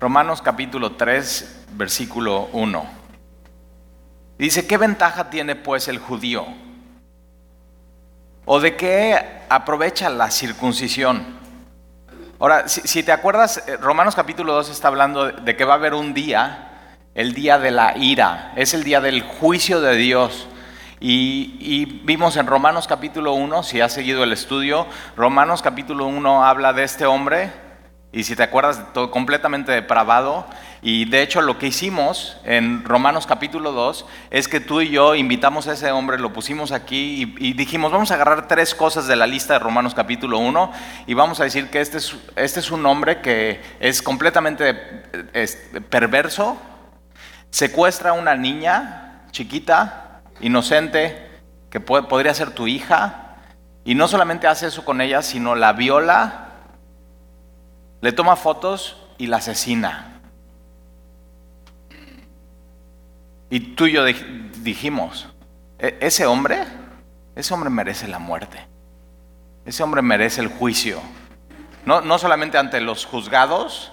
Romanos capítulo 3, versículo 1. Dice, ¿qué ventaja tiene pues el judío? ¿O de qué aprovecha la circuncisión? Ahora, si, te acuerdas, eh, Romanos capítulo 2 está hablando de que va a haber un día, el día de la ira, es el día del juicio de Dios. Y, y, vimos en Romanos capítulo 1, si has seguido el estudio, Romanos capítulo 1 habla de este hombre y si te acuerdas, todo completamente depravado. Y de hecho lo que hicimos en Romanos capítulo 2 es que tú y yo invitamos a ese hombre, lo pusimos aquí y, dijimos, vamos a agarrar tres cosas de la lista de Romanos capítulo 1 y vamos a decir que este es, este es un hombre que es completamente perverso, secuestra a una niña chiquita, inocente, que podría ser tu hija, y no solamente hace eso con ella, sino la viola le toma fotos y la asesina. Y tú y yo dijimos, e-, ese hombre, ese hombre merece la muerte. Ese hombre merece el juicio. No, no solamente ante los juzgados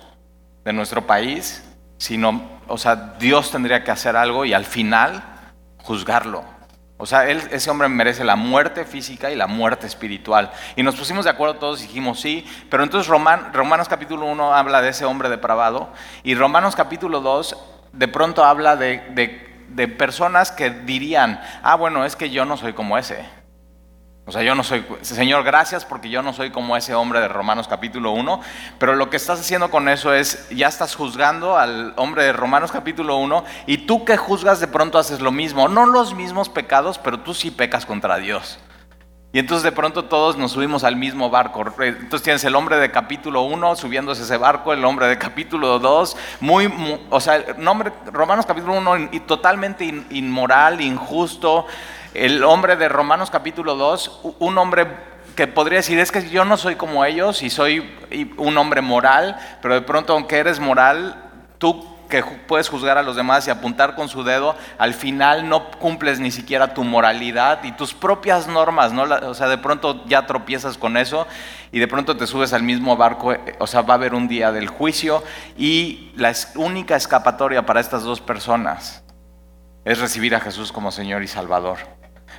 de nuestro país, sino, o sea, Dios tendría que hacer algo y al final juzgarlo. O sea, él, ese hombre merece la muerte física y la muerte espiritual. Y nos pusimos de acuerdo todos y dijimos sí, pero entonces Romanos capítulo 1 habla de ese hombre depravado y Romanos capítulo 2 de pronto habla de personas que dirían, ah, bueno, es que yo no soy como ese. O sea, yo no soy, Señor, gracias porque yo no soy como ese hombre de Romanos capítulo 1, pero lo que estás haciendo con eso es, ya estás juzgando al hombre de Romanos capítulo 1 y tú que juzgas de pronto haces lo mismo, no los mismos pecados, pero tú sí pecas contra Dios. Y entonces de pronto todos nos subimos al mismo barco. Entonces tienes el hombre de capítulo 1 subiéndose ese barco, el hombre de capítulo 2, muy, o sea, el nombre, Romanos capítulo 1 totalmente inmoral, injusto, el hombre de Romanos capítulo 2, un hombre que podría decir, es que yo no soy como ellos y soy un hombre moral, pero de pronto aunque eres moral, tú que puedes juzgar a los demás y apuntar con su dedo, al final no cumples ni siquiera tu moralidad y tus propias normas, ¿no? O sea, de pronto ya tropiezas con eso y de pronto te subes al mismo barco, eh, o sea, va a haber un día del juicio y la única escapatoria para estas dos personas es recibir a Jesús como Señor y Salvador.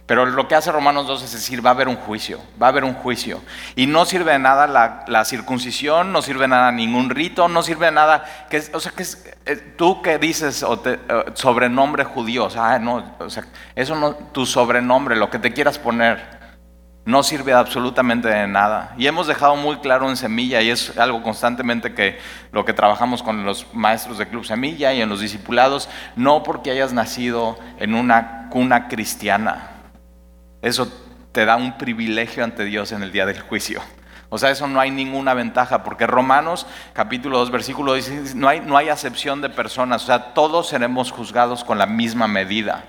Pero lo que hace Romanos 2 es decir, va a haber un juicio, va a haber un juicio. Y no sirve de nada la, circuncisión, no sirve de nada ningún rito, no sirve de nada, que, o sea, que eh, tú que dices o eh, sobrenombre judío, o sea, no, o sea, eso no, tu sobrenombre, lo que te quieras poner, no sirve absolutamente de nada. Y hemos dejado muy claro en Semilla, y es algo constantemente que lo que trabajamos con los maestros de Club Semilla y en los discipulados, no porque hayas nacido en una cuna cristiana eso te da un privilegio ante Dios en el día del juicio. O sea, eso no hay ninguna ventaja, porque Romanos capítulo 2, versículo dice, no hay, no hay acepción de personas, o sea, todos seremos juzgados con la misma medida.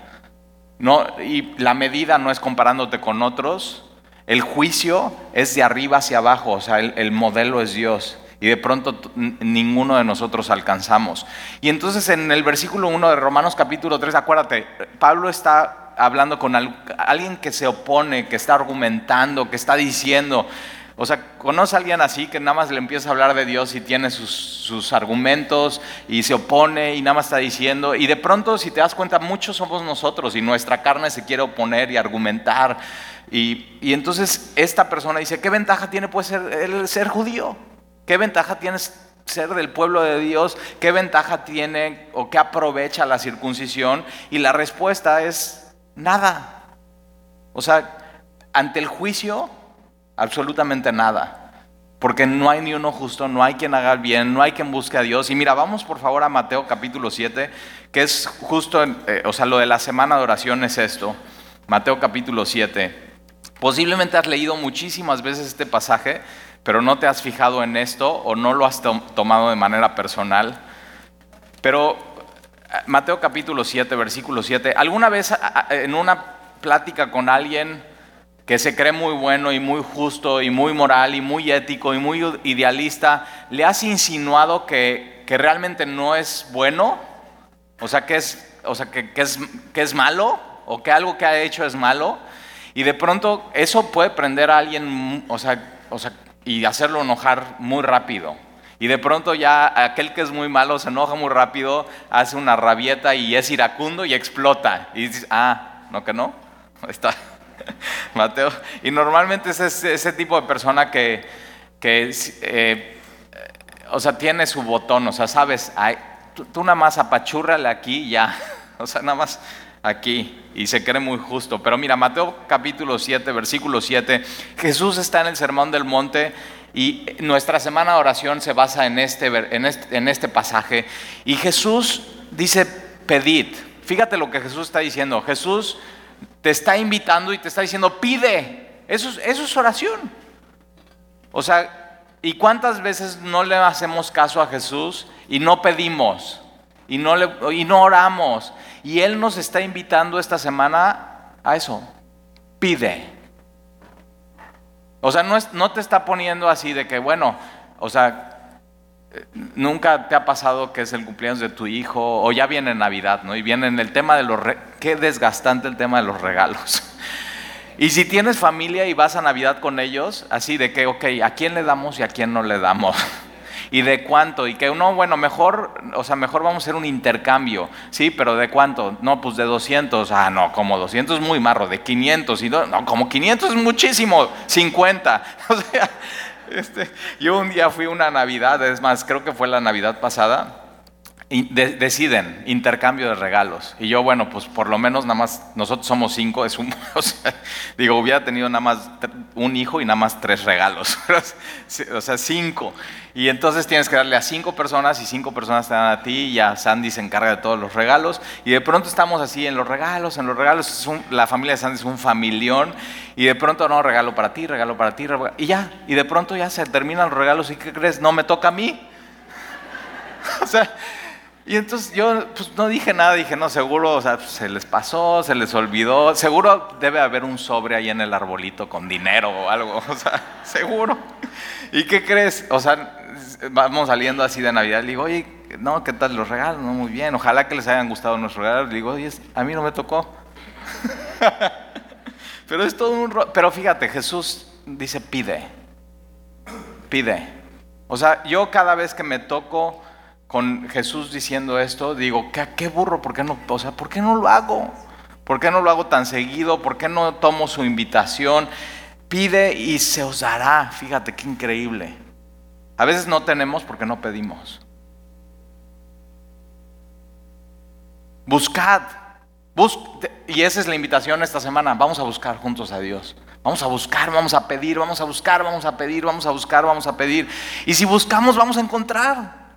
No, y la medida no es comparándote con otros, el juicio es de arriba hacia abajo, o sea, el, el modelo es Dios. Y de pronto ninguno de nosotros alcanzamos. Y entonces en el versículo 1 de Romanos capítulo 3, acuérdate, Pablo está hablando con alguien que se opone, que está argumentando, que está diciendo. O sea, conoce a alguien así que nada más le empieza a hablar de Dios y tiene sus, argumentos y se opone y nada más está diciendo. Y de pronto, si te das cuenta, muchos somos nosotros y nuestra carne se quiere oponer y argumentar. Y, entonces esta persona dice, ¿qué ventaja tiene pues ser, el ser judío? ¿Qué ventaja tiene ser del pueblo de Dios? ¿Qué ventaja tiene o qué aprovecha la circuncisión? Y la respuesta es Nada. O sea, ante el juicio, absolutamente nada. Porque no hay ni uno justo, no hay quien haga bien, no hay quien busque a Dios. Y mira, vamos por favor a Mateo capítulo 7, que es justo, eh, o sea, lo de la semana de oración es esto. Mateo capítulo 7. Posiblemente has leído muchísimas veces este pasaje, pero no te has fijado en esto o no lo has tomado de manera personal. Pero Mateo capítulo 7, versículo 7. ¿Alguna vez en una plática con alguien que se cree muy bueno y muy justo y muy moral y muy ético y muy idealista, le has insinuado que, realmente no es bueno? O sea, que es, o sea que, es, que es malo o que algo que ha hecho es malo. Y de pronto eso puede prender a alguien o sea, o sea, y hacerlo enojar muy rápido. Y de pronto ya aquel que es muy malo se enoja muy rápido, hace una rabieta y es iracundo y explota. Y dices, ah, ¿no que no? Ahí está Mateo. Y normalmente es ese, tipo de persona que, eh, o sea, tiene su botón, o sea, sabes, tú, tú, nada más apachúrrale aquí y ya. O sea, nada más aquí y se cree muy justo. Pero mira, Mateo capítulo 7, versículo 7, Jesús está en el Sermón del Monte y nuestra semana de oración se basa en este, en este, pasaje. Y Jesús dice, pedid. Fíjate lo que Jesús está diciendo. Jesús te está invitando y te está diciendo, pide. Eso, eso es oración. O sea, ¿y cuántas veces no le hacemos caso a Jesús y no pedimos? Y no, le, y no oramos. Y Él nos está invitando esta semana a eso. Pide. O sea, no, es, no te está poniendo así de que, bueno, o sea, nunca te ha pasado que es el cumpleaños de tu hijo o ya viene Navidad, ¿no? Y viene en el tema de los... Qué desgastante el tema de los regalos. Y si tienes familia y vas a Navidad con ellos, así de que, ok, ¿a quién le damos y a quién no le damos? ¿Y de cuánto? Y que uno, bueno, mejor, o sea, mejor vamos a hacer un intercambio, ¿sí? Pero ¿de cuánto? No, pues de 200. Ah, no, como 200 es muy marro, de 500. Y no, no como 500 es muchísimo, 50. O sea, este, yo un día fui una Navidad, es más, creo que fue la Navidad pasada, deciden intercambio de regalos. Y yo, bueno, pues por lo menos nada más, nosotros somos cinco, es un, digo, hubiera tenido nada más un hijo y nada más tres regalos, o sea, cinco. Y entonces tienes que darle a cinco personas y cinco personas te dan a ti y ya Sandy se encarga de todos los regalos. Y de pronto estamos así en los regalos, en los regalos, la familia de Sandy es un familión y de pronto no, regalo para ti, regalo para ti, y ya, y de pronto ya se terminan los regalos y ¿qué crees? No me toca a mí. o sea, y entonces yo pues, no dije nada, dije, no, seguro, o sea, se les pasó, se les olvidó, seguro debe haber un sobre ahí en el arbolito con dinero o algo, o sea, seguro. ¿Y qué crees? O sea, vamos saliendo así de Navidad, le digo, oye, no, ¿qué tal los regalos? No, muy bien, ojalá que les hayan gustado nuestros regalos. Le digo, oye, a mí no me tocó. pero es todo un... Pero fíjate, Jesús dice, pide, pide. O sea, yo cada vez que me toco con Jesús diciendo esto, digo, ¿qué, burro? ¿Por qué no? O sea, ¿por qué no lo hago? ¿Por qué no lo hago tan seguido? ¿Por qué no tomo su invitación? Pide y se os dará. Fíjate qué increíble. A veces no tenemos porque no pedimos. Buscad. y esa es la invitación esta semana. Vamos a buscar juntos a Dios. Vamos a buscar, vamos a pedir, vamos a buscar, vamos a pedir, vamos a buscar, vamos a pedir. Y si buscamos, vamos a encontrar.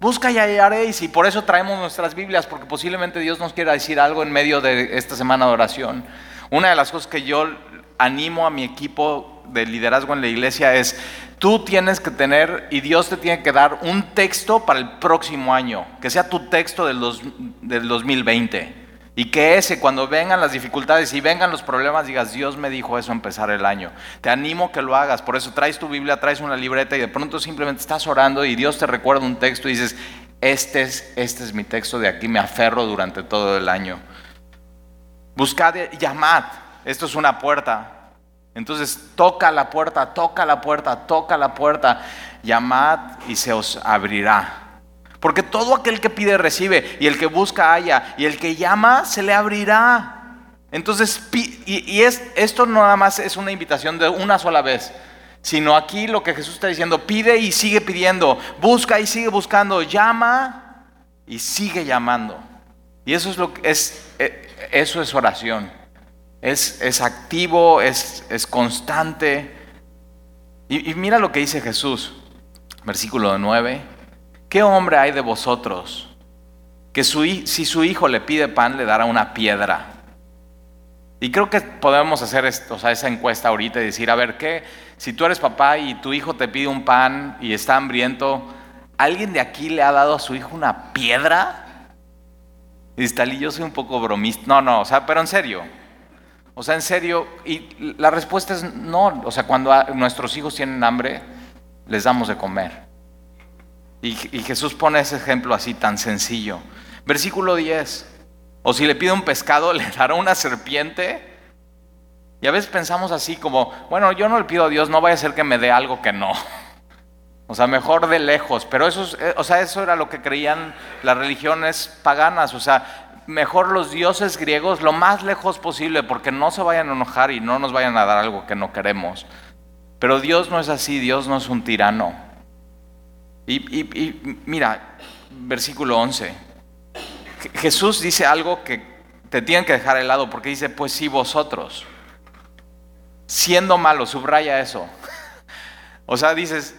Busca y hallaréis. Y por eso traemos nuestras Biblias, porque posiblemente Dios nos quiera decir algo en medio de esta semana de oración. Una de las cosas que yo animo a mi equipo de liderazgo en la iglesia es, tú tienes que tener y Dios te tiene que dar un texto para el próximo año, que sea tu texto del, del 2020. Y que ese, cuando vengan las dificultades y vengan los problemas, digas, Dios me dijo eso empezar el año. Te animo que lo hagas. Por eso traes tu Biblia, traes una libreta y de pronto simplemente estás orando y Dios te recuerda un texto y dices, este es, este es mi texto, de aquí me aferro durante todo el año. Buscad, llamad. Esto es una puerta. Entonces toca la puerta, toca la puerta, toca la puerta. Llamad y se os abrirá. Porque todo aquel que pide recibe, y el que busca haya, y el que llama se le abrirá. Entonces, y, es, esto no nada más es una invitación de una sola vez, sino aquí lo que Jesús está diciendo, pide y sigue pidiendo, busca y sigue buscando, llama y sigue llamando. Y eso es lo que es, eh, eso es oración. Es, es activo, es, es constante. Y, y mira lo que dice Jesús, versículo 9. ¿Qué hombre hay de vosotros que si su hijo le pide pan le dará una piedra? Y creo que podemos hacer esa encuesta ahorita y decir, a ver, ¿qué? Si tú eres papá y tu hijo te pide un pan y está hambriento, ¿alguien de aquí le ha dado a su hijo una piedra? Y yo soy un poco bromista. No, no, o sea, pero en serio. O sea, en serio. Y la respuesta es no. O sea, cuando nuestros hijos tienen hambre, les damos de comer. Y, Jesús pone ese ejemplo así tan sencillo. Versículo 10. O si le pide un pescado, le dará una serpiente. Y a veces pensamos así como, bueno, yo no le pido a Dios, no vaya a ser que me dé algo que no. O sea, mejor de lejos. Pero eso, es- eh, o sea, eso era lo que creían las religiones paganas. O sea, mejor los dioses griegos lo más lejos posible porque no se vayan a enojar y no nos vayan a dar algo que no queremos. Pero Dios no es así, Dios no es un tirano. Y, mira, versículo 11. Je- Jesús dice algo que te tienen que dejar helado porque dice, pues sí, vosotros, siendo malos, subraya eso. O sea, dices,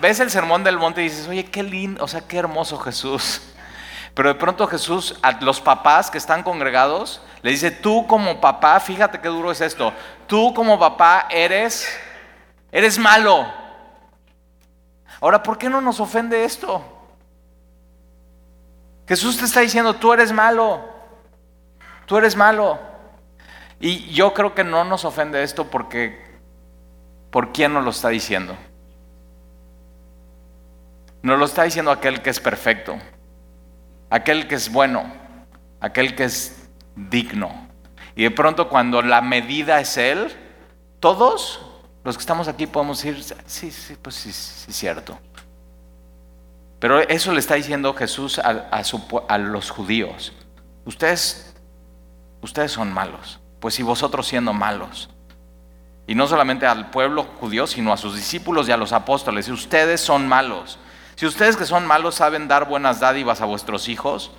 ves el sermón del monte y dices, oye, qué lindo, o sea, qué hermoso Jesús. Pero de pronto Jesús, a los papás que están congregados, le dice, tú como papá, fíjate qué duro es esto, tú como papá eres, eres malo. Ahora, ¿por qué no nos ofende esto? Jesús te está diciendo, tú eres malo, tú eres malo. Y yo creo que no nos ofende esto porque, ¿por quién nos lo está diciendo? Nos lo está diciendo aquel que es perfecto, aquel que es bueno, aquel que es digno. Y de pronto cuando la medida es Él, todos los que estamos aquí podemos decir, sí, sí, pues sí, sí, es cierto. Pero eso le está diciendo Jesús a, a su a los judíos. Ustedes, ustedes son malos. Pues si vosotros siendo malos. Y no solamente al pueblo judío, sino a sus discípulos y a los apóstoles. Ustedes son malos. Si ustedes que son malos saben dar buenas dádivas a vuestros hijos,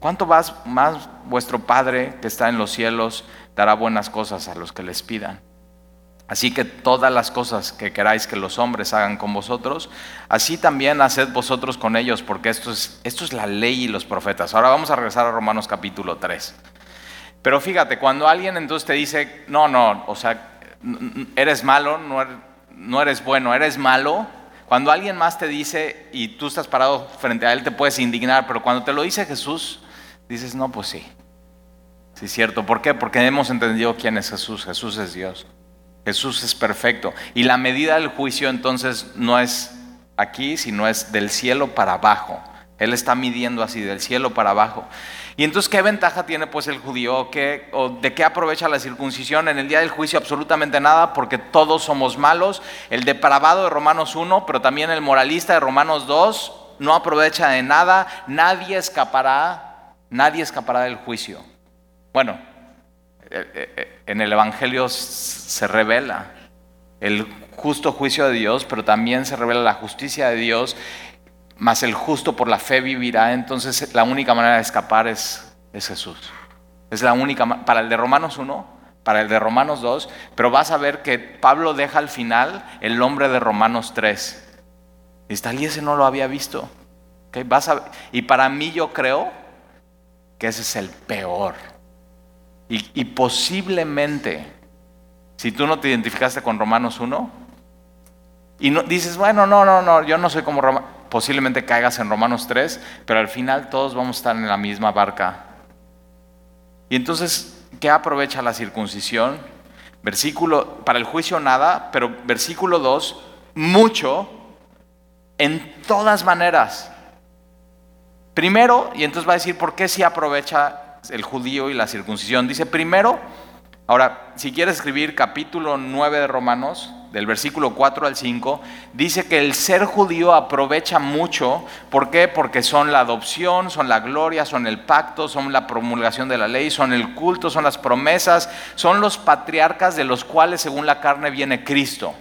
¿cuánto más, más vuestro Padre que está en los cielos dará buenas cosas a los que les pidan? Así que todas las cosas que queráis que los hombres hagan con vosotros, así también haced vosotros con ellos, porque esto es, esto es la ley y los profetas. Ahora vamos a regresar a Romanos capítulo 3. Pero fíjate, cuando alguien entonces te dice, no, no, o sea, eres malo, no eres, no eres bueno, eres malo, cuando alguien más te dice y tú estás parado frente a él, te puedes indignar, pero cuando te lo dice Jesús, dices, no, pues sí, sí es cierto. ¿Por qué? Porque hemos entendido quién es Jesús, Jesús es Dios. Jesús es perfecto. Y la medida del juicio entonces no es aquí, sino es del cielo para abajo. Él está midiendo así, del cielo para abajo. Y entonces, ¿qué ventaja tiene pues el judío? ¿Qué- o ¿De qué aprovecha la circuncisión? En el día del juicio absolutamente nada, porque todos somos malos. El depravado de Romanos 1, pero también el moralista de Romanos 2, no aprovecha de nada. Nadie escapará, nadie escapará del juicio. Bueno, en el Evangelio se revela el justo juicio de Dios, pero también se revela la justicia de Dios, más el justo por la fe vivirá. Entonces la única manera de escapar es, es Jesús. Es la única, para el de Romanos 1, para el de Romanos 2, pero vas a ver que Pablo deja al final el nombre de Romanos 3. Y tal y ese no lo había visto. ¿Ok? Vas a- y para mí yo creo que ese es el peor. Y, posiblemente, si tú no te identificaste con Romanos 1, y no, dices, bueno, no, no, no, yo no soy como Roma, posiblemente caigas en Romanos 3, pero al final todos vamos a estar en la misma barca. Y entonces, ¿qué aprovecha la circuncisión? Versículo, para el juicio nada, pero versículo 2, mucho, en todas maneras. Primero, y entonces va a decir por qué sí aprovecha el judío y la circuncisión. Dice primero, ahora, si quieres escribir capítulo 9 de Romanos, del versículo 4 al 5, dice que el ser judío aprovecha mucho. ¿Por qué? Porque son la adopción, son la gloria, son el pacto, son la promulgación de la ley, son el culto, son las promesas, son los patriarcas de los cuales según la carne viene Cristo.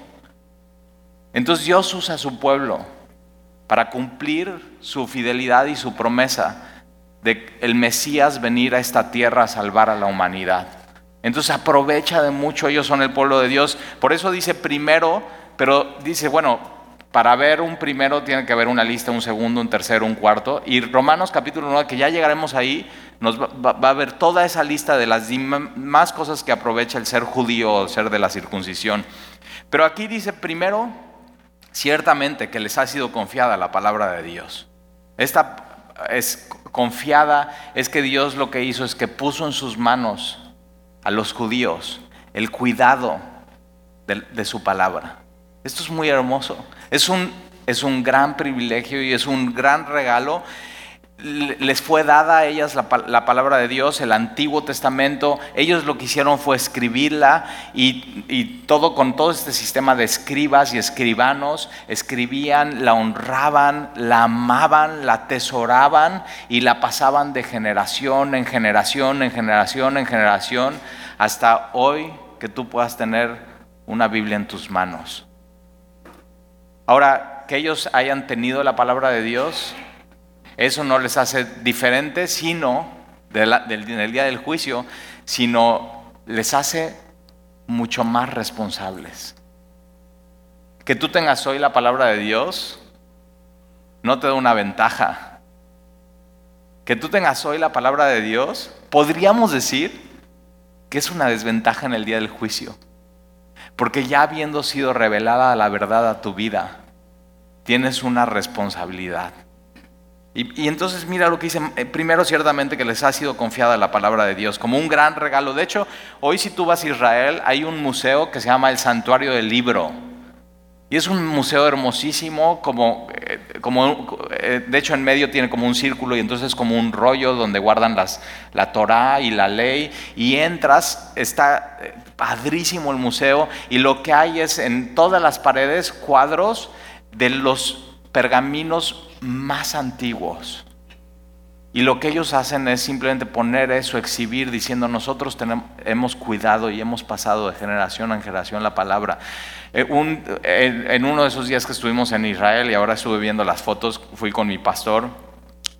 Entonces Dios usa a su pueblo para cumplir su fidelidad y su promesa de el Mesías venir a esta tierra a salvar a la humanidad. Entonces aprovecha de mucho, ellos son el pueblo de Dios. Por eso dice primero, pero dice, bueno, para ver un primero tiene que haber una lista, un segundo, un tercero, un cuarto. Y Romanos capítulo 9, que ya llegaremos ahí, nos va, a ver toda esa lista de las más cosas que aprovecha el ser judío o ser de la circuncisión. Pero aquí dice primero, ciertamente que les ha sido confiada la palabra de Dios. Esta es confiada, es que Dios lo que hizo es que puso en sus manos a los judíos el cuidado de, su palabra. Esto es muy hermoso. Es un, es un gran privilegio y es un gran regalo les fue dada a ellas la, palabra de Dios, el Antiguo Testamento. Ellos lo que hicieron fue escribirla y, todo con todo este sistema de escribas y escribanos, escribían, la honraban, la amaban, la atesoraban y la pasaban de generación en generación, en generación, en generación, hasta hoy que tú puedas tener una Biblia en tus manos. Ahora, que ellos hayan tenido la palabra de Dios, eso no les hace diferentes, sino del, día del juicio, sino les hace mucho más responsables. Que tú tengas hoy la palabra de Dios no te da una ventaja. Que tú tengas hoy la palabra de Dios, podríamos decir que es una desventaja en el día del juicio. Porque ya habiendo sido revelada la verdad a tu vida, tienes una responsabilidad. Y, entonces mira lo que dice, eh, primero ciertamente que les ha sido confiada la palabra de Dios como un gran regalo. De hecho, hoy si tú vas a Israel hay un museo que se llama el Santuario del Libro. Y es un museo hermosísimo, como, eh, como eh, de hecho en medio tiene como un círculo y entonces como un rollo donde guardan las, la Torá y la ley. Y entras, está padrísimo el museo y lo que hay es en todas las paredes cuadros de los pergaminos más antiguos. Y lo que ellos hacen es simplemente poner eso, exhibir, diciendo nosotros tenemos, hemos cuidado y hemos pasado de generación en generación la palabra. Eh, en uno de esos días que estuvimos en Israel y ahora estuve viendo las fotos, fui con mi pastor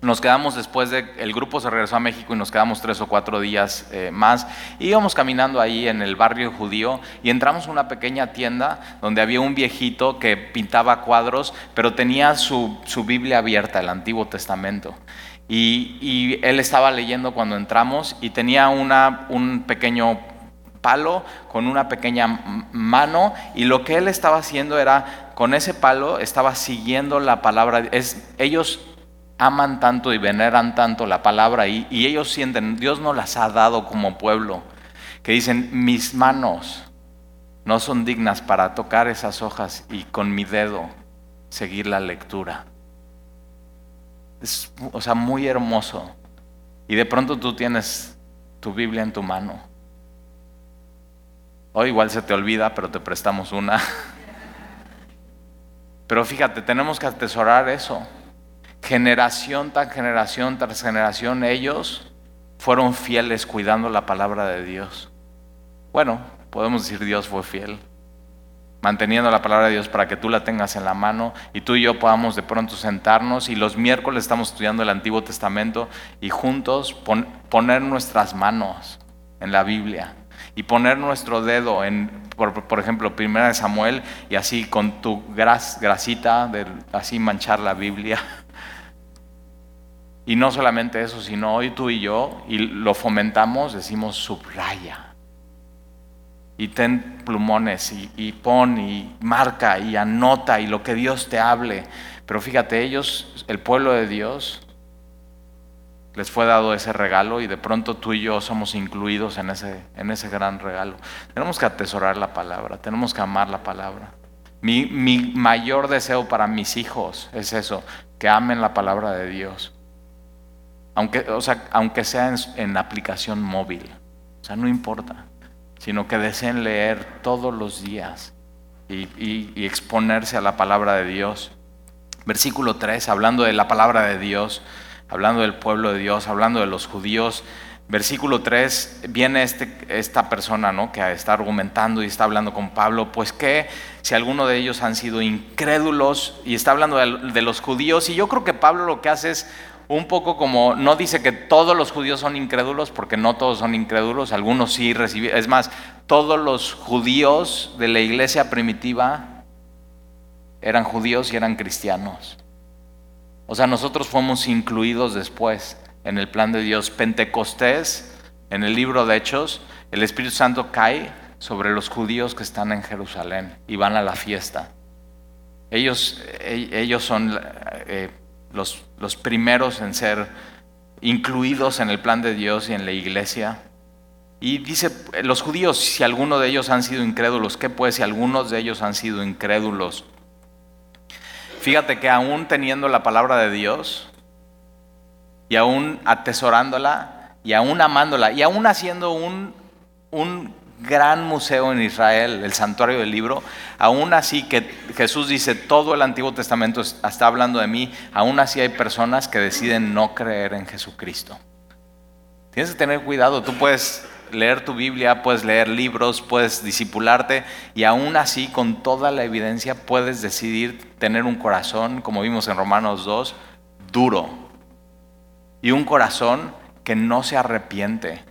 nos quedamos después de, el grupo se regresó a México y nos quedamos tres o cuatro días eh, más. Íbamos caminando ahí en el barrio judío y entramos a una pequeña tienda donde había un viejito que pintaba cuadros, pero tenía su, Biblia abierta, el Antiguo Testamento. Y, él estaba leyendo cuando entramos y tenía una, un pequeño palo con una pequeña mano y lo que él estaba haciendo era, con ese palo estaba siguiendo la palabra. Es, ellos aman tanto y veneran tanto la palabra y, ellos sienten, Dios no las ha dado como pueblo, que dicen, mis manos no son dignas para tocar esas hojas y con mi dedo seguir la lectura. Es, o sea, muy hermoso. Y de pronto tú tienes tu Biblia en tu mano. O igual se te olvida, pero te prestamos una. Pero fíjate, tenemos que atesorar eso generación tras generación tras generación, ellos fueron fieles cuidando la palabra de Dios. Bueno, podemos decir Dios fue fiel, manteniendo la palabra de Dios para que tú la tengas en la mano y tú y yo podamos de pronto sentarnos y los miércoles estamos estudiando el Antiguo Testamento y juntos poner nuestras manos en la Biblia y poner nuestro dedo en, por, ejemplo, primera de Samuel y así con tu gras, grasita, de, así manchar la Biblia y no solamente eso, sino hoy tú y yo, y lo fomentamos, decimos subraya. Y ten plumones y, pon y marca y anota y lo que Dios te hable. Pero fíjate, ellos, el pueblo de Dios, les fue dado ese regalo y de pronto tú y yo somos incluidos en ese, en ese gran regalo. Tenemos que atesorar la palabra, tenemos que amar la palabra. Mi, mi mayor deseo para mis hijos es eso, que amen la palabra de Dios aunque, o sea, aunque sea en, aplicación móvil, o sea, no importa, sino que deseen leer todos los días y, exponerse a la palabra de Dios. Versículo 3, hablando de la palabra de Dios, hablando del pueblo de Dios, hablando de los judíos. Versículo 3, viene este, esta persona ¿no? que está argumentando y está hablando con Pablo, pues que si alguno de ellos han sido incrédulos y está hablando de los judíos, y yo creo que Pablo lo que hace es un poco como, no dice que todos los judíos son incrédulos, porque no todos son incrédulos, algunos sí recibieron, es más, todos los judíos de la iglesia primitiva eran judíos y eran cristianos. O sea, nosotros fuimos incluidos después en el plan de Dios. Pentecostés, en el libro de Hechos, el Espíritu Santo cae sobre los judíos que están en Jerusalén y van a la fiesta. Ellos, e, ellos son... Eh, los, primeros en ser incluidos en el plan de Dios y en la iglesia. Y dice, los judíos, si alguno de ellos han sido incrédulos, ¿qué pues si algunos de ellos han sido incrédulos? Fíjate que aún teniendo la palabra de Dios, y aún atesorándola y aún amándola y aún haciendo un, un gran museo en Israel, el santuario del libro, aún así que Jesús dice, todo el Antiguo Testamento está hablando de mí, aún así hay personas que deciden no creer en Jesucristo. Tienes que tener cuidado, tú puedes leer tu Biblia, puedes leer libros, puedes discipularte y aún así con toda la evidencia puedes decidir tener un corazón, como vimos en Romanos 2, duro. Y un corazón que no se arrepiente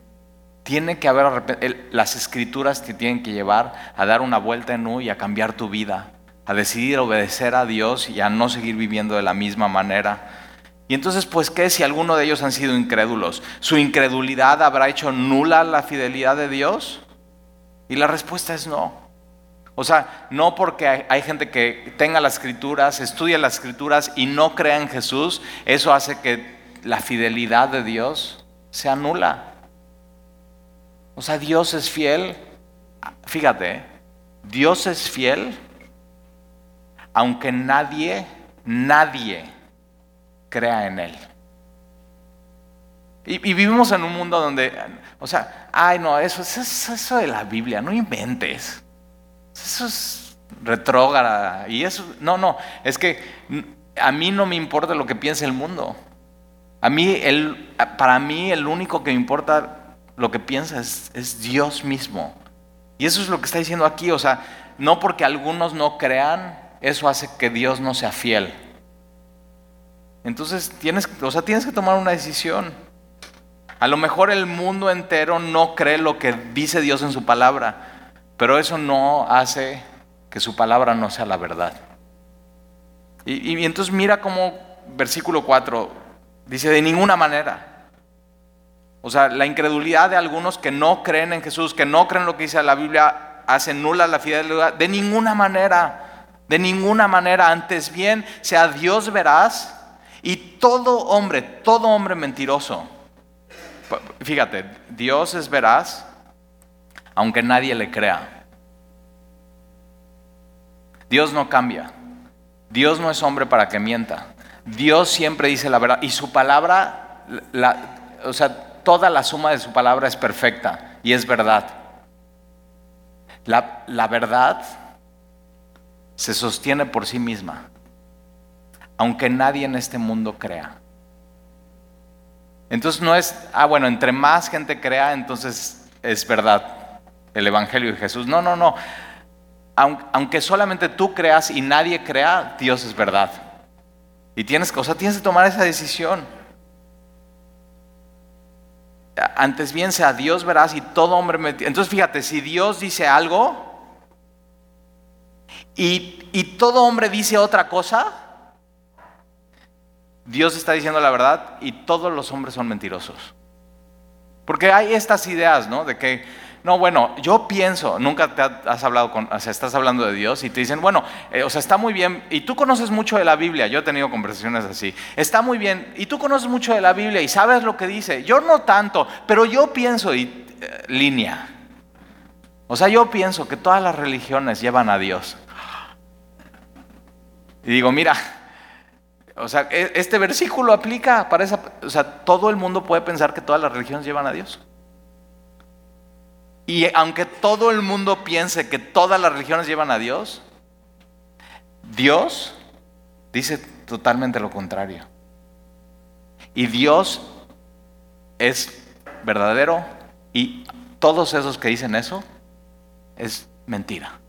tiene que haber, las escrituras te tienen que llevar a dar una vuelta en U y a cambiar tu vida, a decidir obedecer a Dios y a no seguir viviendo de la misma manera. Y entonces, pues, ¿qué si alguno de ellos han sido incrédulos? ¿Su incredulidad habrá hecho nula la fidelidad de Dios? Y la respuesta es no. O sea, no porque hay, gente que tenga las escrituras, estudie las escrituras y no crea en Jesús, eso hace que la fidelidad de Dios sea nula. O sea, Dios es fiel. Fíjate, Dios es fiel aunque nadie, nadie crea en Él. Y, vivimos en un mundo donde, o sea, ay no, eso, es eso de la Biblia, no inventes. Eso es retrógrada. Y eso, no, no, es que a mí no me importa lo que piense el mundo. A mí, el, para mí, el único que me importa lo que piensa es, Dios mismo. Y eso es lo que está diciendo aquí. O sea, no porque algunos no crean, eso hace que Dios no sea fiel. Entonces tienes, o sea, tienes que tomar una decisión. A lo mejor el mundo entero no cree lo que dice Dios en su palabra, pero eso no hace que su palabra no sea la verdad. Y, y entonces mira cómo versículo 4 dice, de ninguna manera. O sea, la incredulidad de algunos que no creen en Jesús, que no creen lo que dice la Biblia, hace nula la fidelidad. De ninguna manera, de ninguna manera. Antes bien, sea Dios veraz y todo hombre, todo hombre mentiroso. Fíjate, Dios es veraz, aunque nadie le crea. Dios no cambia. Dios no es hombre para que mienta. Dios siempre dice la verdad y su palabra, la, o sea, toda la suma de su palabra es perfecta y es verdad. La, la verdad se sostiene por sí misma, aunque nadie en este mundo crea. Entonces no es, ah, bueno, entre más gente crea, entonces es verdad el Evangelio de Jesús. No, no, no. Aunque solamente tú creas y nadie crea, Dios es verdad. Y tienes, o tienes que tomar esa decisión antes bien sea Dios verás y todo hombre Entonces fíjate, si Dios dice algo y, y todo hombre dice otra cosa, Dios está diciendo la verdad y todos los hombres son mentirosos. Porque hay estas ideas, ¿no? De que no, bueno, yo pienso, nunca te has hablado con, o sea, estás hablando de Dios y te dicen, bueno, eh, o sea, está muy bien, y tú conoces mucho de la Biblia, yo he tenido conversaciones así, está muy bien, y tú conoces mucho de la Biblia y sabes lo que dice, yo no tanto, pero yo pienso, y eh, línea, o sea, yo pienso que todas las religiones llevan a Dios. Y digo, mira, o sea, e, este versículo aplica para esa, o sea, todo el mundo puede pensar que todas las religiones llevan a Dios. Y aunque todo el mundo piense que todas las religiones llevan a Dios, Dios dice totalmente lo contrario. Y Dios es verdadero y todos esos que dicen eso es mentira.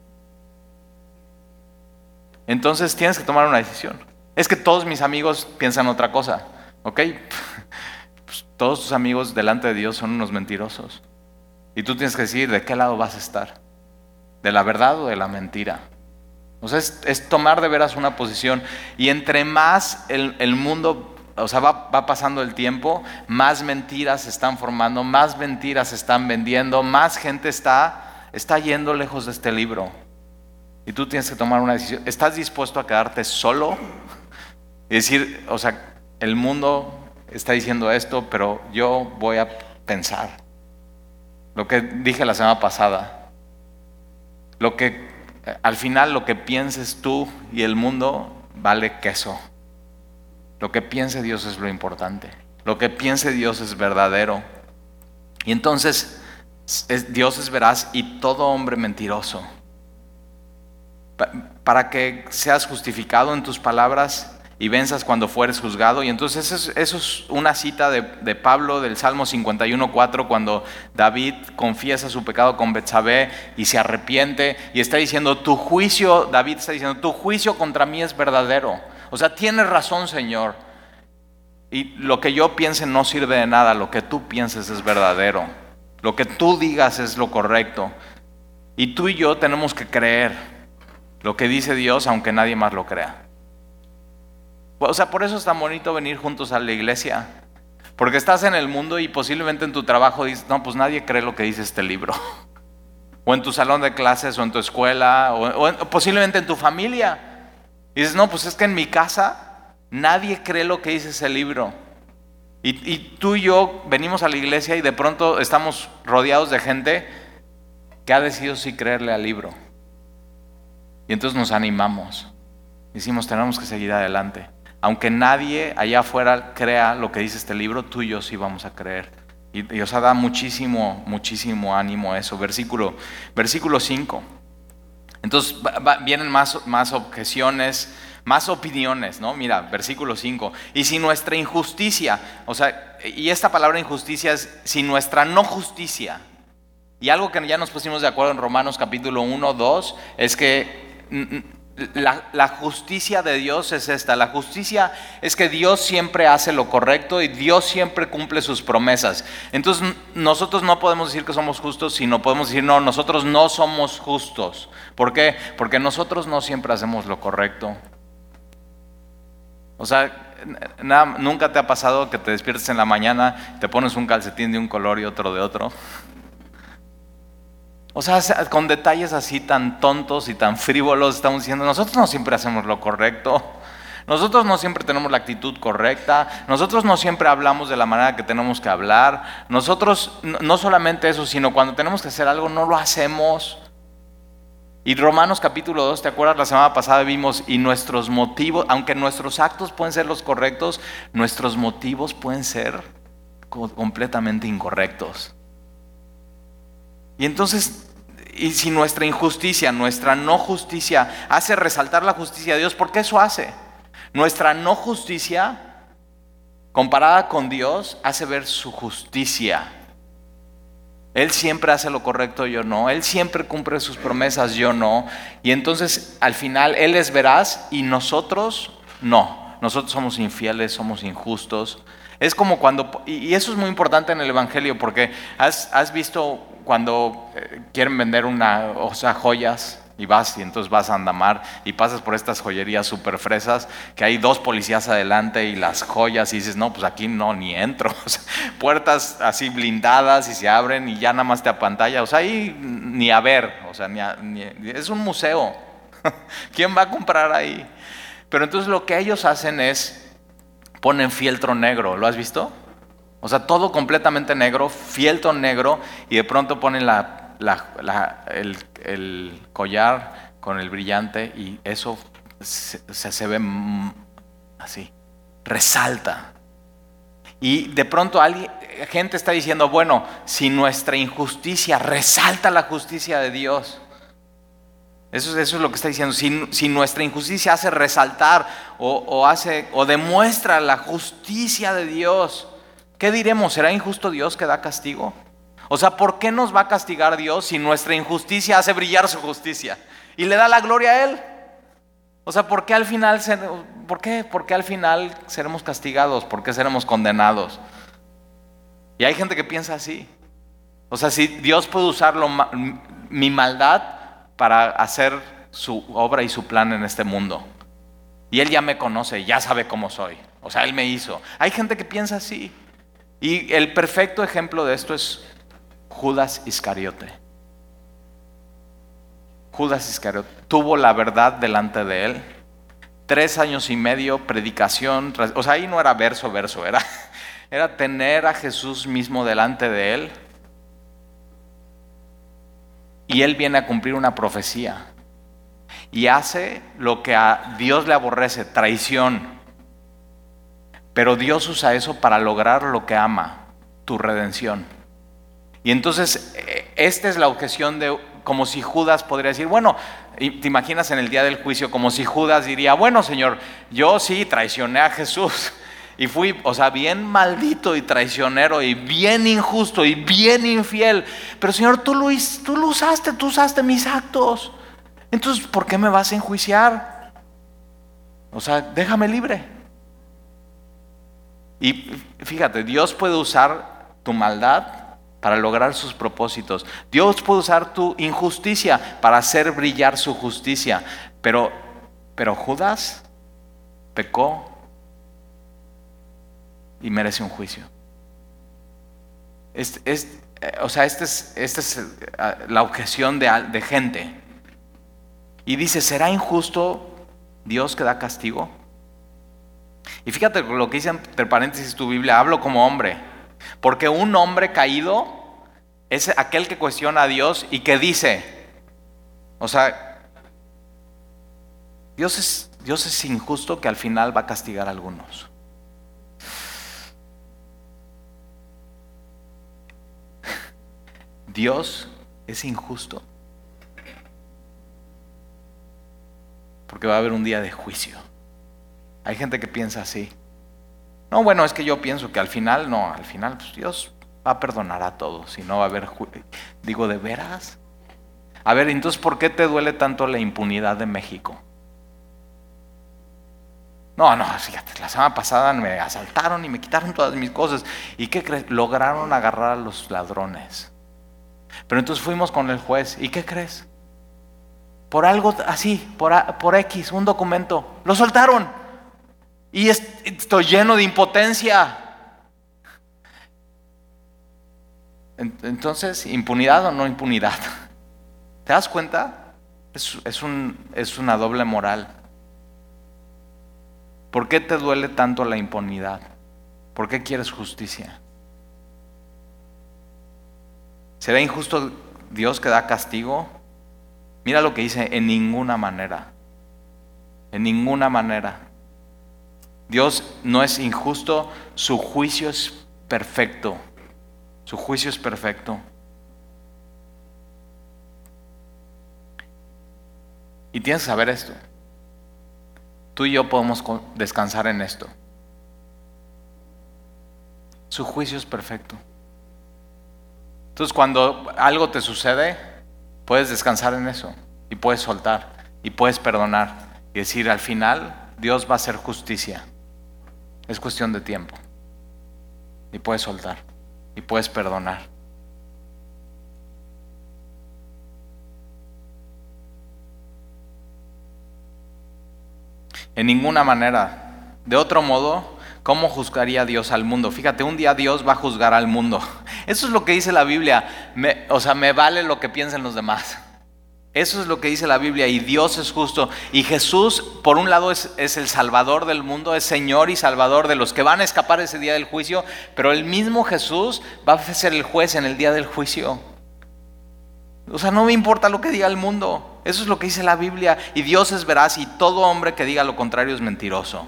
Entonces tienes que tomar una decisión. Es que todos mis amigos piensan otra cosa, ¿ok? Pues todos tus amigos delante de Dios son unos mentirosos. Y tú tienes que decir de qué lado vas a estar, de la verdad o de la mentira. O sea, es, tomar de veras una posición. Y entre más el, mundo, o sea, va, va, pasando el tiempo, más mentiras se están formando, más mentiras se están vendiendo, más gente está, está yendo lejos de este libro. Y tú tienes que tomar una decisión. ¿Estás dispuesto a quedarte solo? Y decir, o sea, el mundo está diciendo esto, pero yo voy a pensar. Lo que dije la semana pasada. Lo que al final lo que pienses tú y el mundo vale queso. Lo que piense Dios es lo importante. Lo que piense Dios es verdadero. Y entonces Dios es veraz y todo hombre mentiroso. Para que seas justificado en tus palabras y venzas cuando fueres juzgado. Y entonces eso es, una cita de, Pablo del Salmo 51.4 cuando David confiesa su pecado con Betsabé y se arrepiente y está diciendo, tu juicio, David está diciendo, tu juicio contra mí es verdadero. O sea, tienes razón, Señor. Y lo que yo piense no sirve de nada, lo que tú pienses es verdadero. Lo que tú digas es lo correcto. Y tú y yo tenemos que creer lo que dice Dios aunque nadie más lo crea. O sea, por eso es tan bonito venir juntos a la iglesia. Porque estás en el mundo y posiblemente en tu trabajo dices, no, pues nadie cree lo que dice este libro. O en tu salón de clases, o en tu escuela, o, posiblemente en tu familia. Y dices, no, pues es que en mi casa nadie cree lo que dice ese libro. Y, y tú y yo venimos a la iglesia y de pronto estamos rodeados de gente que ha decidido sí creerle al libro. Y entonces nos animamos. Decimos, tenemos que seguir adelante aunque nadie allá afuera crea lo que dice este libro, tú y yo sí vamos a creer. Y Dios da muchísimo, muchísimo ánimo eso. Versículo, versículo 5. Entonces vienen más, más objeciones, más opiniones, ¿no? Mira, versículo 5. Y si nuestra injusticia, o sea, y esta palabra injusticia es si nuestra no justicia, y algo que ya nos pusimos de acuerdo en Romanos capítulo 1, 2, es que la, justicia de Dios es esta. La justicia es que Dios siempre hace lo correcto y Dios siempre cumple sus promesas. Entonces nosotros no podemos decir que somos justos, sino podemos decir, no, nosotros no somos justos. ¿Por qué? Porque nosotros no siempre hacemos lo correcto. O sea, nunca te ha pasado que te despiertes en la mañana, te pones un calcetín de un color y otro de otro. O sea, con detalles así tan tontos y tan frívolos estamos diciendo, nosotros no siempre hacemos lo correcto, nosotros no siempre tenemos la actitud correcta, nosotros no siempre hablamos de la manera que tenemos que hablar, nosotros no solamente eso, sino cuando tenemos que hacer algo no lo hacemos. Y Romanos capítulo 2, ¿te acuerdas? La semana pasada vimos, y nuestros motivos, aunque nuestros actos pueden ser los correctos, nuestros motivos pueden ser completamente incorrectos. Y entonces, y si nuestra injusticia, nuestra no justicia hace resaltar la justicia de Dios, ¿por qué eso hace? Nuestra no justicia, comparada con Dios, hace ver su justicia. Él siempre hace lo correcto, yo no. Él siempre cumple sus promesas, yo no. Y entonces, al final, Él es veraz y nosotros no. Nosotros somos infieles, somos injustos. Es como cuando, y eso es muy importante en el Evangelio, porque has, has visto cuando eh, quieren vender una, o sea, joyas, y vas y entonces vas a Andamar y pasas por estas joyerías súper fresas que hay dos policías adelante y las joyas y dices, no, pues aquí no, ni entro. puertas así blindadas y se abren y ya nada más te apantalla. O sea, ahí ni a ver, o sea, ni, es un museo. ¿Quién va a comprar ahí? Pero entonces lo que ellos hacen es ponen fieltro negro, ¿lo has visto? O sea, todo completamente negro, fieltro negro, y de pronto ponen el, collar con el brillante y eso se, se, ve así, resalta. Y de pronto alguien, gente está diciendo, bueno, si nuestra injusticia resalta la justicia de Dios, eso, es lo que está diciendo. Si, nuestra injusticia hace resaltar o, hace o demuestra la justicia de Dios, ¿Qué diremos? ¿Será injusto Dios que da castigo? O sea, ¿por qué nos va a castigar Dios si nuestra injusticia hace brillar su justicia? Y le da la gloria a Él. O sea, ¿por qué al final, por qué? ¿Por qué al final seremos castigados? ¿Por qué seremos condenados? Y hay gente que piensa así. O sea, si Dios puede usar mi maldad para hacer su obra y su plan en este mundo. Y Él ya me conoce, ya sabe cómo soy. O sea, Él me hizo. Hay gente que piensa así. Y el perfecto ejemplo de esto es Judas Iscariote. Judas Iscariote tuvo la verdad delante de él. Tres años y medio, predicación. O sea, ahí no era verso, verso, era, era tener a Jesús mismo delante de él. Y él viene a cumplir una profecía. Y hace lo que a Dios le aborrece, traición Pero Dios usa eso para lograr lo que ama, tu redención. Y entonces, eh, esta es la objeción de, como si Judas podría decir, bueno, te imaginas en el día del juicio, como si Judas diría, bueno, Señor, yo sí traicioné a Jesús. Y fui, o sea, bien maldito y traicionero y bien injusto y bien infiel. Pero Señor, tú lo, tú lo usaste, tú usaste mis actos. Entonces, ¿por qué me vas a enjuiciar? O sea, déjame libre. Y fíjate, Dios puede usar tu maldad para lograr sus propósitos. Dios puede usar tu injusticia para hacer brillar su justicia. Pero, pero Judas pecó y merece un juicio. Es, eh, o sea, esta es, este es eh, la objeción de, de gente. Y dice, ¿será injusto Dios que da castigo? Y fíjate lo que dice entre paréntesis tu Biblia, hablo como hombre. Porque un hombre caído es aquel que cuestiona a Dios y que dice, o sea, Dios es, Dios es injusto que al final va a castigar a algunos. Dios es injusto. Porque va a haber un día de juicio. Hay gente que piensa así. No, bueno, es que yo pienso que al final, no, al final pues, Dios va a perdonar a todos y no va a haber... Digo, ¿de veras? A ver, entonces, ¿por qué te duele tanto la impunidad de México? No, no, fíjate, la semana pasada me asaltaron y me quitaron todas mis cosas. ¿Y qué crees? Lograron agarrar a los ladrones. Pero entonces fuimos con el juez. ¿Y qué crees? Por algo así, por, por X, un documento. Lo soltaron. Y estoy lleno de impotencia. Entonces, ¿impunidad o no impunidad? ¿Te das cuenta? Es, es, un, es una doble moral. ¿Por qué te duele tanto la impunidad? ¿Por qué quieres justicia? ¿Será injusto Dios que da castigo? Mira lo que dice, en ninguna manera. En ninguna manera. Dios no es injusto, su juicio es perfecto. Su juicio es perfecto. Y tienes que saber esto. Tú y yo podemos descansar en esto. Su juicio es perfecto. Entonces cuando algo te sucede, puedes descansar en eso y puedes soltar y puedes perdonar y decir al final Dios va a hacer justicia. Es cuestión de tiempo. Y puedes soltar y puedes perdonar. En ninguna manera. De otro modo, ¿Cómo juzgaría Dios al mundo? Fíjate, un día Dios va a juzgar al mundo. Eso es lo que dice la Biblia. o sea, me vale lo que piensen los demás. Eso es lo que dice la Biblia y Dios es justo. Y Jesús, por un lado, es, el Salvador del mundo, es Señor y Salvador de los que van a escapar ese día del juicio, pero el mismo Jesús va a ser el juez en el día del juicio. O sea, no me importa lo que diga el mundo. Eso es lo que dice la Biblia. Y Dios es veraz y todo hombre que diga lo contrario es mentiroso.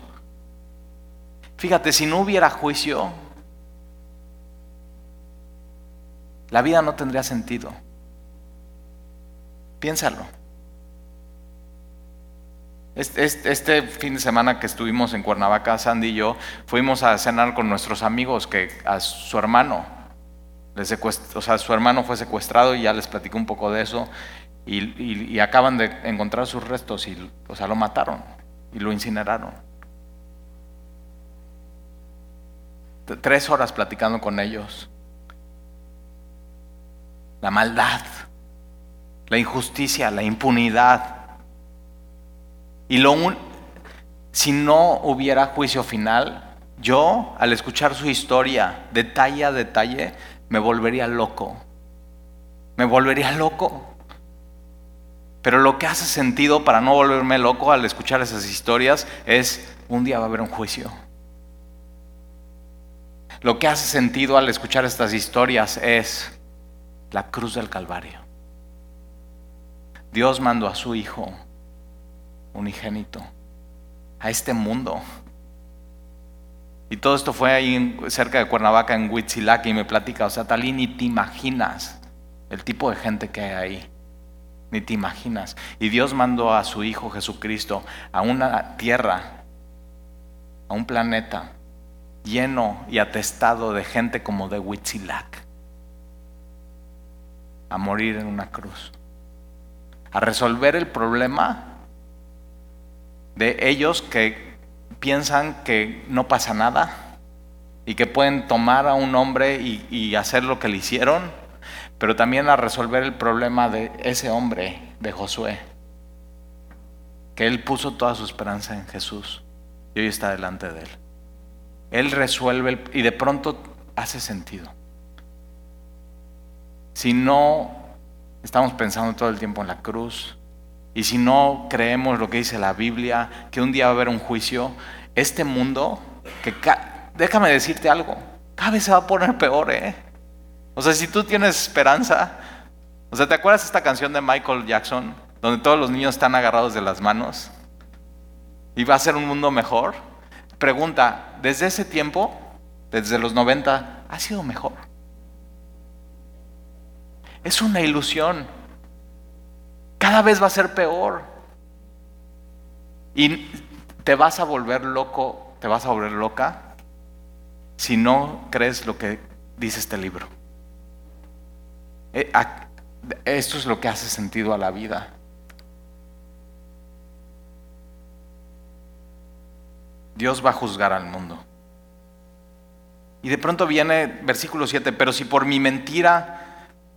Fíjate, si no hubiera juicio, la vida no tendría sentido. Piénsalo. Este, fin de semana que estuvimos en Cuernavaca, Sandy y yo, fuimos a cenar con nuestros amigos que a su hermano, o sea, su hermano fue secuestrado y ya les platicé un poco de eso y, y acaban de encontrar sus restos y, o sea, lo mataron y lo incineraron. tres horas platicando con ellos. La maldad, la injusticia, la impunidad. Y lo si no hubiera juicio final, yo al escuchar su historia detalle a detalle me volvería loco. Me volvería loco. Pero lo que hace sentido para no volverme loco al escuchar esas historias es un día va a haber un juicio. Lo que hace sentido al escuchar estas historias es la cruz del Calvario. Dios mandó a su Hijo unigénito a este mundo Y todo esto fue ahí cerca de Cuernavaca, en Huitzilac, y me platica, o sea, Talí, ni te imaginas el tipo de gente que hay ahí. Ni te imaginas. Y Dios mandó a su Hijo Jesucristo a una tierra, a un planeta lleno y atestado de gente como de Huitzilac, a morir en una cruz, a resolver el problema de ellos que piensan que no pasa nada y que pueden tomar a un hombre y, hacer lo que le hicieron, pero también a resolver el problema de ese hombre, de Josué, que él puso toda su esperanza en Jesús y hoy está delante de él. Él resuelve y de pronto hace sentido. Si no estamos pensando todo el tiempo en la cruz, y si no creemos lo que dice la Biblia, que un día va a haber un juicio, este mundo, que déjame decirte algo, cada vez se va a poner peor, ¿eh? O sea, si tú tienes esperanza, o sea, ¿te acuerdas esta canción de Michael Jackson, donde todos los niños están agarrados de las manos? ¿Y va a ser un mundo mejor? Pregunta, ¿desde ese tiempo, desde los 90, ha sido mejor? Es una ilusión cada vez va a ser peor. Y te vas a volver loco, te vas a volver loca si no crees lo que dice este libro. Eh, esto es lo que hace sentido a la vida. Dios va a juzgar al mundo. Y de pronto viene versículo 7, pero si por mi mentira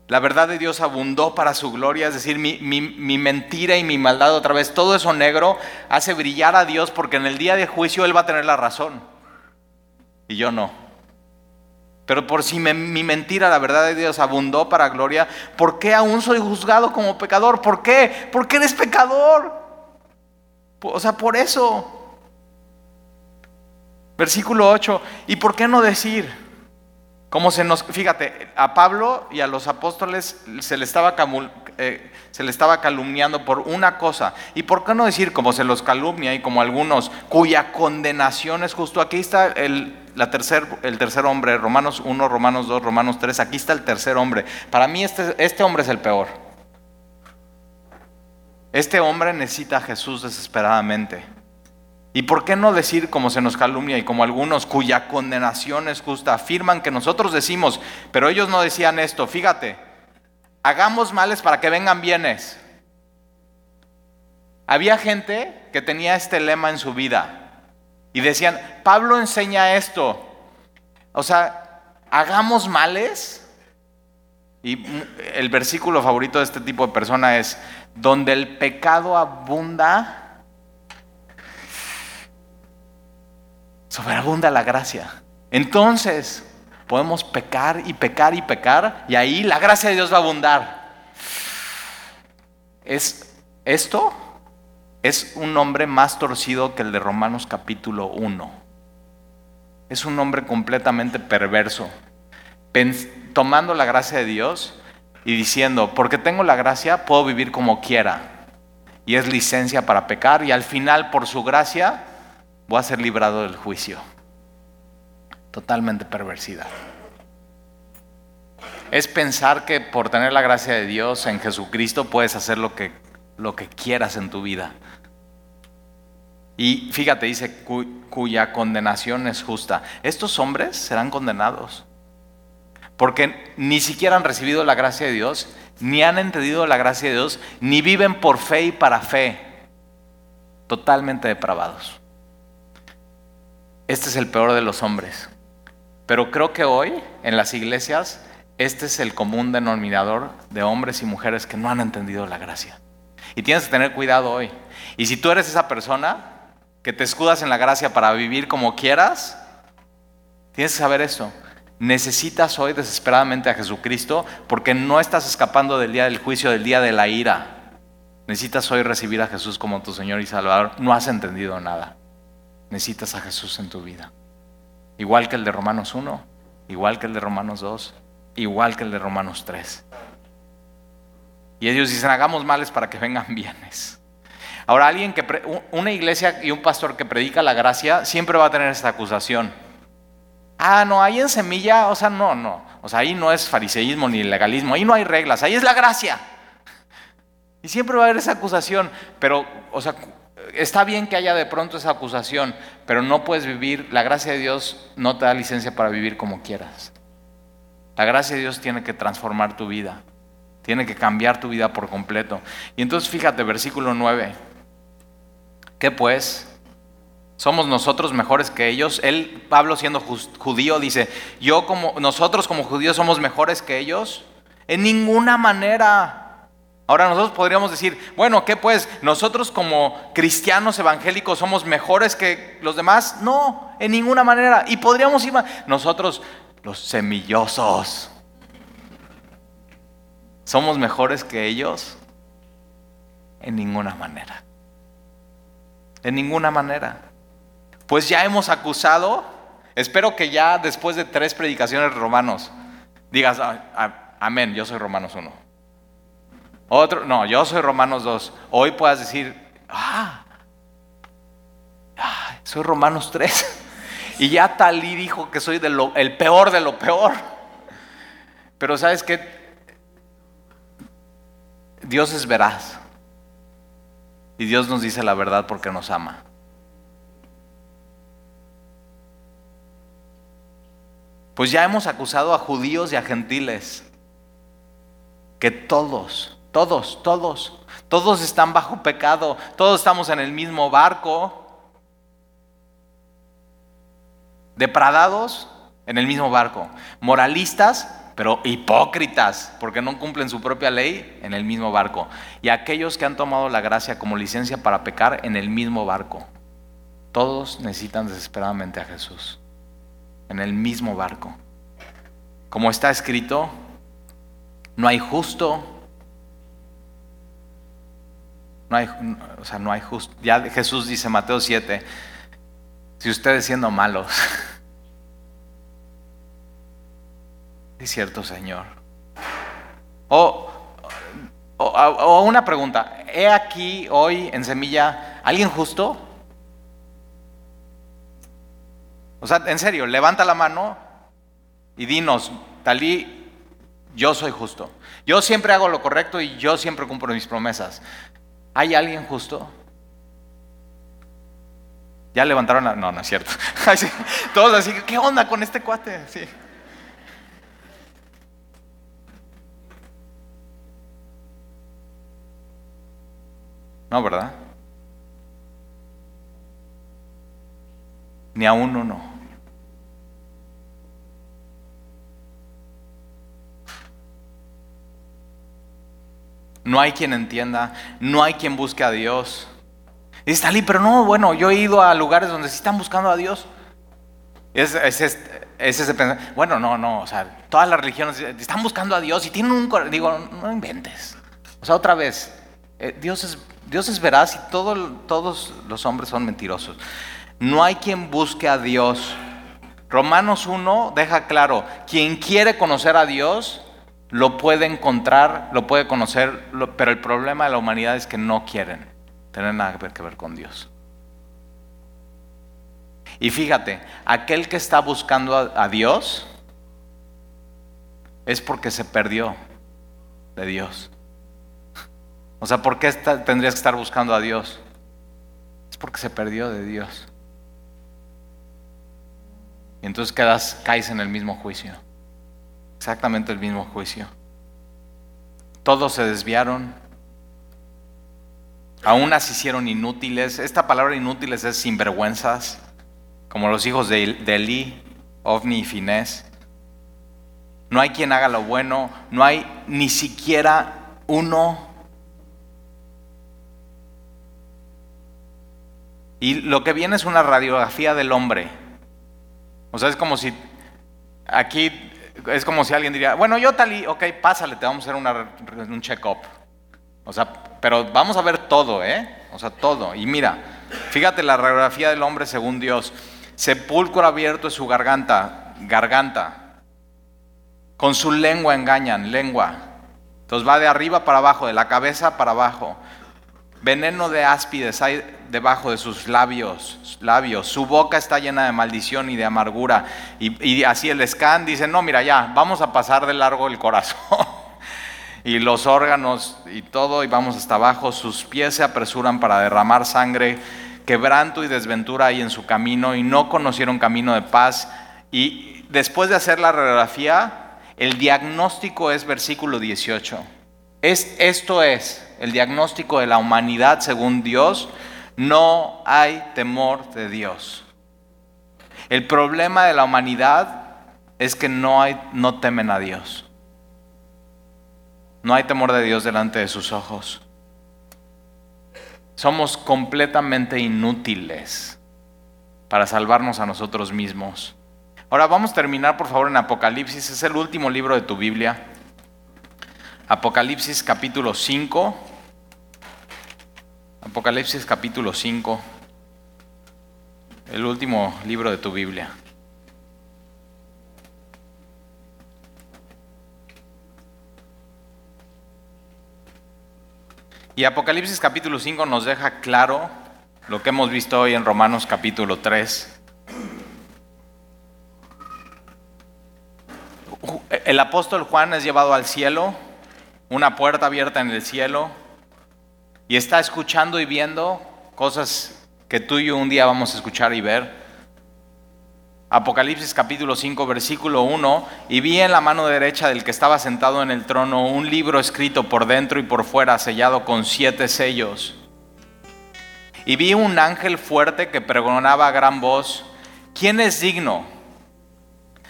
la verdad de Dios abundó para su gloria, es decir, mi, mentira y mi maldad otra vez, todo eso negro hace brillar a Dios porque en el día de juicio Él va a tener la razón y yo no. Pero por si mi mentira, la verdad de Dios abundó para gloria, ¿por qué aún soy juzgado como pecador? ¿Por qué? ¿Por qué eres pecador? O sea, por eso. Versículo 8, ¿y por qué no decir? Como se nos, fíjate, a Pablo y a los apóstoles se le, estaba eh, se le estaba calumniando por una cosa. ¿Y por qué no decir como se los calumnia y como algunos cuya condenación es justo? Aquí está el, la tercer, el tercer hombre, Romanos 1, Romanos 2, Romanos 3, aquí está el tercer hombre. Para mí este, este hombre es el peor. Este hombre necesita a Jesús desesperadamente. ¿Y por qué no decir como se nos calumnia y como algunos cuya condenación es justa afirman que nosotros decimos, pero ellos no decían esto, fíjate, hagamos males para que vengan bienes. Había gente que tenía este lema en su vida y decían, Pablo enseña esto, o sea, hagamos males. Y el versículo favorito de este tipo de persona es, donde el pecado abunda, sobreabunda la gracia. Entonces podemos pecar y pecar y pecar y ahí la gracia de Dios va a abundar. Es esto es un nombre más torcido que el de Romanos capítulo 1. Es un hombre completamente perverso, tomando la gracia de Dios y diciendo, porque tengo la gracia, puedo vivir como quiera. Y es licencia para pecar y al final por su gracia voy a ser librado del juicio. Totalmente perversidad. Es pensar que por tener la gracia de Dios en Jesucristo puedes hacer lo que, lo que quieras en tu vida. Y fíjate, dice cuya condenación es justa. Estos hombres serán condenados. Porque ni siquiera han recibido la gracia de Dios, ni han entendido la gracia de Dios, ni viven por fe y para fe. Totalmente depravados. Este es el peor de los hombres. Pero creo que hoy en las iglesias este es el común denominador de hombres y mujeres que no han entendido la gracia. Y tienes que tener cuidado hoy. Y si tú eres esa persona que te escudas en la gracia para vivir como quieras, tienes que saber esto. Necesitas hoy desesperadamente a Jesucristo porque no estás escapando del día del juicio, del día de la ira. Necesitas hoy recibir a Jesús como tu Señor y Salvador. No has entendido nada necesitas a Jesús en tu vida. Igual que el de Romanos 1, igual que el de Romanos 2, igual que el de Romanos 3. Y ellos dicen, hagamos males para que vengan bienes. Ahora, alguien que, una iglesia y un pastor que predica la gracia siempre va a tener esta acusación. Ah, no, ahí en semilla, o sea, no, no. O sea, ahí no es fariseísmo ni legalismo, ahí no hay reglas, ahí es la gracia. Y siempre va a haber esa acusación, pero, o sea, está bien que haya de pronto esa acusación, pero no puedes vivir, la gracia de Dios no te da licencia para vivir como quieras. La gracia de Dios tiene que transformar tu vida, tiene que cambiar tu vida por completo. Y entonces fíjate, versículo 9, ¿qué pues? ¿Somos nosotros mejores que ellos? Él, Pablo siendo judío, dice, yo como, nosotros como judíos somos mejores que ellos. En ninguna manera. Ahora nosotros podríamos decir, bueno, ¿qué pues? ¿Nosotros como cristianos evangélicos somos mejores que los demás? No, en ninguna manera. Y podríamos ir, nosotros los semillosos, ¿somos mejores que ellos? En ninguna manera. En ninguna manera pues ya hemos acusado, espero que ya después de tres predicaciones romanos, digas, ah, ah, amén, yo soy Romanos 1. Otro, no, yo soy Romanos 2. Hoy puedas decir, ah, ah soy Romanos 3. Y ya Talí dijo que soy el peor de lo peor. Pero sabes qué? Dios es veraz. Y Dios nos dice la verdad porque nos ama. Pues ya hemos acusado a judíos y a gentiles. Que todos, todos, todos, todos están bajo pecado. Todos estamos en el mismo barco. Depradados en el mismo barco. Moralistas, pero hipócritas, porque no cumplen su propia ley en el mismo barco. Y aquellos que han tomado la gracia como licencia para pecar en el mismo barco. Todos necesitan desesperadamente a Jesús en el mismo barco. Como está escrito, no hay justo. No hay, o sea, no hay justo. Ya Jesús dice Mateo 7, si ustedes siendo malos, es cierto Señor. O, o, o una pregunta, ¿he aquí hoy en Semilla alguien justo? O sea, en serio, levanta la mano y dinos, Talí, yo soy justo. Yo siempre hago lo correcto y yo siempre cumplo mis promesas. ¿Hay alguien justo? Ya levantaron la... No, no es cierto. Todos así, ¿qué onda con este cuate? Sí. No, ¿verdad? Ni a uno no. No hay quien entienda, no hay quien busque a Dios. Y dice, Talí, pero no, bueno, yo he ido a lugares donde sí están buscando a Dios. Es, ese Bueno, no, no, o sea, todas las religiones están buscando a Dios y tienen un Digo, no inventes. O sea, otra vez, eh, Dios, es, Dios es veraz y todos los hombres son mentirosos. No hay quien busque a Dios. Romanos 1 deja claro, quien quiere conocer a Dios lo puede encontrar, lo puede conocer, pero el problema de la humanidad es que no quieren tener nada que ver con Dios. Y fíjate, aquel que está buscando a, Dios es porque se perdió de Dios. O sea, ¿por qué tendrías que estar buscando a Dios? Es porque se perdió de Dios. Y entonces quedas, caes en el mismo juicio. Exactamente el mismo juicio. Todos se desviaron. Aún se hicieron inútiles. Esta palabra inútiles es sinvergüenzas, como los hijos de, de Eli, Ovni y Finés. No hay quien haga lo bueno, no hay ni siquiera uno. Y lo que viene es una radiografía del hombre. O sea, es como si aquí, es como si alguien diría, bueno, yo tal y, ok, pásale, te vamos a hacer un check-up. O sea, pero vamos a ver todo, ¿eh? O sea, todo. Y mira, fíjate la radiografía del hombre según Dios. Sepulcro abierto es su garganta, garganta. Con su lengua engañan, lengua. Entonces va de arriba para abajo, de la cabeza para abajo. Veneno de áspides hay debajo de sus labios, labios. Su boca está llena de maldición y de amargura. Y, y así el scan dice, no, mira, ya, vamos a pasar de largo el corazón. y los órganos y todo, y vamos hasta abajo. Sus pies se apresuran para derramar sangre. Quebranto y desventura hay en su camino y no conocieron camino de paz. Y después de hacer la radiografía, el diagnóstico es versículo 18. Es, esto es el diagnóstico de la humanidad según Dios. No hay temor de Dios. El problema de la humanidad es que no, hay, no temen a Dios. No hay temor de Dios delante de sus ojos. Somos completamente inútiles para salvarnos a nosotros mismos. Ahora vamos a terminar por favor en Apocalipsis, es el último libro de tu Biblia. Apocalipsis capítulo 5. Apocalipsis capítulo 5. El último libro de tu Biblia. Y Apocalipsis capítulo 5 nos deja claro lo que hemos visto hoy en Romanos capítulo 3. El apóstol Juan es llevado al cielo, una puerta abierta en el cielo, y está escuchando y viendo cosas que tú y yo un día vamos a escuchar y ver. Apocalipsis capítulo 5, versículo 1, y vi en la mano derecha del que estaba sentado en el trono un libro escrito por dentro y por fuera, sellado con siete sellos. Y vi un ángel fuerte que pregonaba a gran voz, ¿quién es digno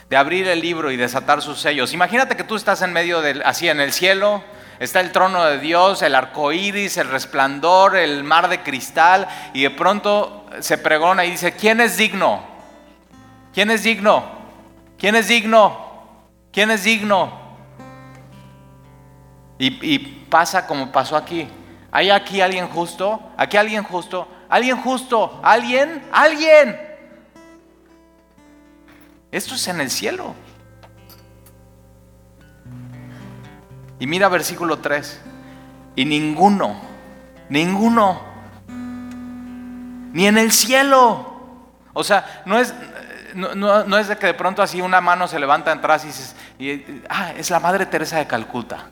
de abrir el libro y desatar sus sellos? Imagínate que tú estás en medio del, así en el cielo, está el trono de Dios, el arco iris, el resplandor, el mar de cristal, y de pronto se pregona y dice, ¿quién es digno? ¿Quién es digno? ¿Quién es digno? ¿Quién es digno? Y, pasa como pasó aquí. ¿Hay aquí alguien justo? ¿Aquí alguien justo? ¿Alguien justo? ¿Alguien? ¿Alguien? Esto es en el cielo. Y mira versículo 3. Y ninguno, ninguno, ni en el cielo. O sea, no es, no, es de que de pronto así una mano se levanta atrás y dices, ah, es la Madre Teresa de Calcuta.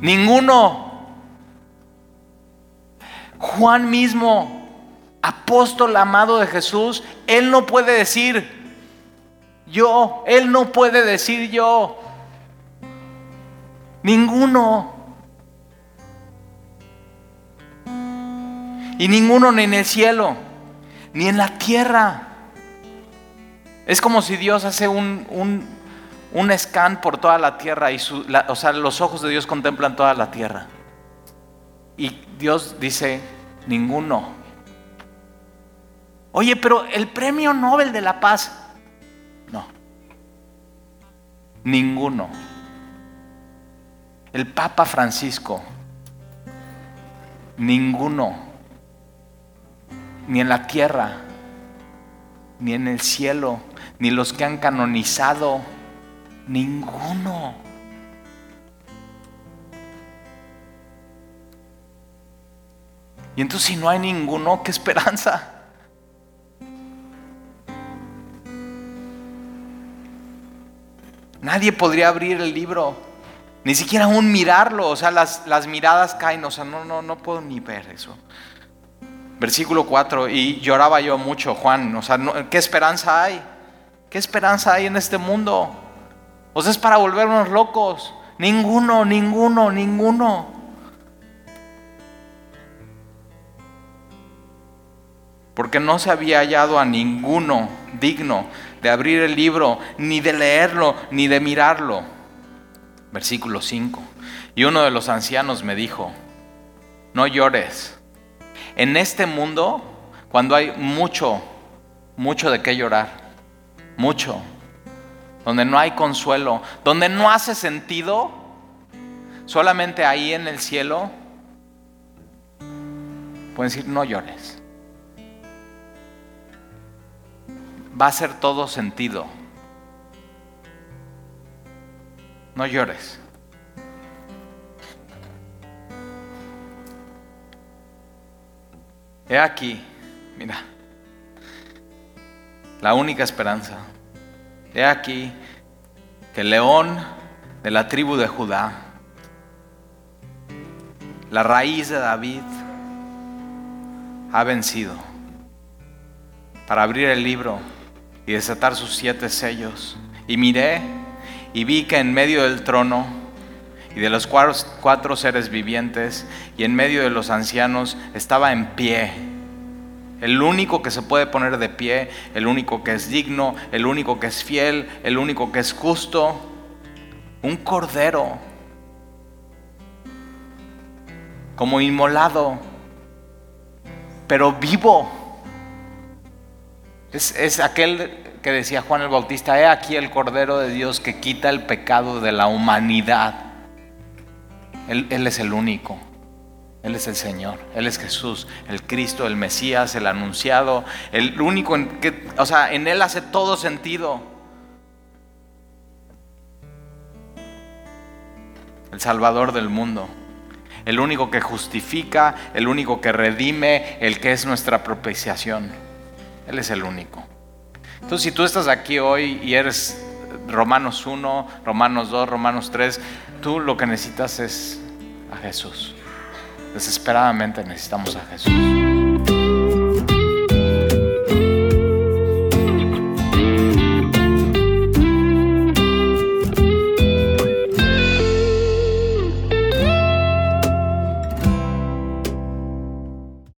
Ninguno. Juan mismo, apóstol amado de Jesús, él no puede decir yo, él no puede decir yo. Ninguno. Y ninguno ni en el cielo, ni en la tierra. Es como si Dios hace un, un, scan por toda la tierra y o sea, los ojos de Dios contemplan toda la tierra. Y Dios dice, ninguno. Oye, pero el premio Nobel de la paz, no. Ninguno. El Papa Francisco, ninguno ni en la tierra, ni en el cielo, ni los que han canonizado, ninguno. Y entonces si no hay ninguno, ¿qué esperanza? Nadie podría abrir el libro, ni siquiera aún mirarlo, o sea, las, las miradas caen, o sea, no, no, no puedo ni ver eso. Versículo 4, y lloraba yo mucho, Juan, o sea, ¿qué esperanza hay? ¿Qué esperanza hay en este mundo? O sea, es para volvernos locos. Ninguno, ninguno, ninguno. Porque no se había hallado a ninguno digno de abrir el libro, ni de leerlo, ni de mirarlo. Versículo 5. Y uno de los ancianos me dijo, no llores. En este mundo, cuando hay mucho, mucho de qué llorar, mucho, donde no hay consuelo, donde no hace sentido, solamente ahí en el cielo pueden decir, no llores. Va a ser todo sentido. No llores. He aquí, mira, la única esperanza. He aquí que el león de la tribu de Judá, la raíz de David, ha vencido para abrir el libro y desatar sus siete sellos. Y miré y vi que en medio del trono y de los cuatro, seres vivientes y en medio de los ancianos estaba en pie. El único que se puede poner de pie, el único que es digno, el único que es fiel, el único que es justo, un cordero como inmolado, pero vivo. Es, es, aquel que decía Juan el Bautista, he aquí el Cordero de Dios que quita el pecado de la humanidad. Él, es el único. Él es el Señor, Él es Jesús, el Cristo, el Mesías, el anunciado, el único en que, o sea, en Él hace todo sentido. El Salvador del mundo, el único que justifica, el único que redime, el que es nuestra propiciación. Él es el único. Entonces, si tú estás aquí hoy y eres Romanos 1, Romanos 2, Romanos 3, tú lo que necesitas es a Jesús. Desesperadamente necesitamos a Jesús.